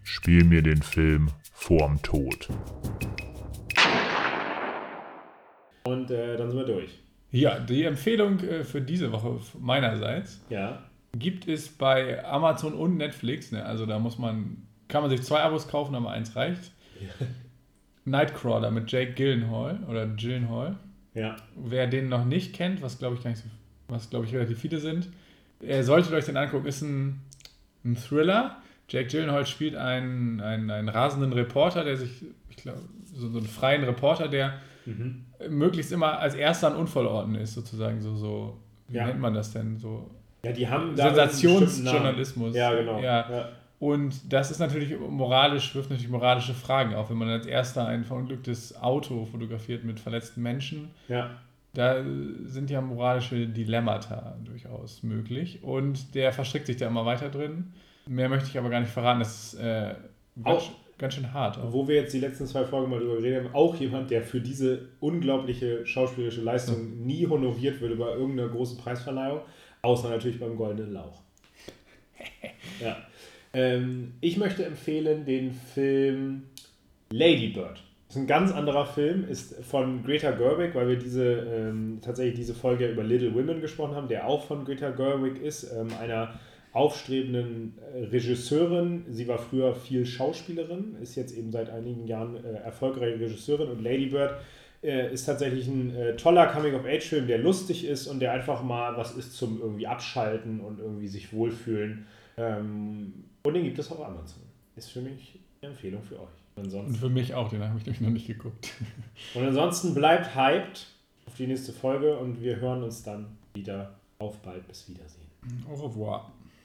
Spiel mir den Film vorm Tod. Und äh, dann sind wir durch. Ja, die Empfehlung äh, für diese Woche meinerseits ja. gibt es bei Amazon und Netflix. Ne? Also da muss man, kann man sich zwei Abos kaufen, aber eins reicht. Ja. Nightcrawler mit Jake Gyllenhaal oder Gyllenhaal. Ja. Wer den noch nicht kennt, was glaube ich gar nicht so, was glaube ich relativ viele sind, er solltet euch den angucken, ist ein, ein Thriller. Jake Gyllenhaal spielt einen, einen, einen rasenden Reporter, der sich, ich glaube, so, so einen freien Reporter, der mhm. möglichst immer als erster an Unfallorten ist, sozusagen so, so wie ja. nennt man das denn? So ja, die haben Sensationsjournalismus. Ja, genau. Ja. ja. Und das ist natürlich moralisch, wirft natürlich moralische Fragen auf, wenn man als erster ein verunglücktes Auto fotografiert mit verletzten Menschen. Ja. Da sind ja moralische Dilemmata durchaus möglich. Und der verstrickt sich da immer weiter drin. Mehr möchte ich aber gar nicht verraten. Das ist äh, auch, ganz schön hart. Auch. Wo wir jetzt die letzten zwei Folgen mal drüber geredet haben, auch jemand, der für diese unglaubliche schauspielerische Leistung ja. nie honoriert wird über irgendeine große Preisverleihung, außer natürlich beim Goldenen Lauch. ja. Ähm, ich möchte empfehlen den Film Lady Bird. Das ist ein ganz anderer Film, ist von Greta Gerwig, weil wir diese ähm, tatsächlich diese Folge über Little Women gesprochen haben, der auch von Greta Gerwig ist, ähm, einer aufstrebenden äh, Regisseurin. Sie war früher viel Schauspielerin, ist jetzt eben seit einigen Jahren äh, erfolgreiche Regisseurin und Lady Bird äh, ist tatsächlich ein äh, toller Coming-of-Age-Film, der lustig ist und der einfach mal was ist zum irgendwie abschalten und irgendwie sich wohlfühlen. Ähm, und den gibt es auf Amazon. Ist für mich eine Empfehlung für euch. Ansonsten, und für mich auch, den habe ich nämlich noch nicht geguckt. und ansonsten bleibt hyped die nächste Folge und wir hören uns dann wieder. Auf bald, bis Wiedersehen. Au revoir.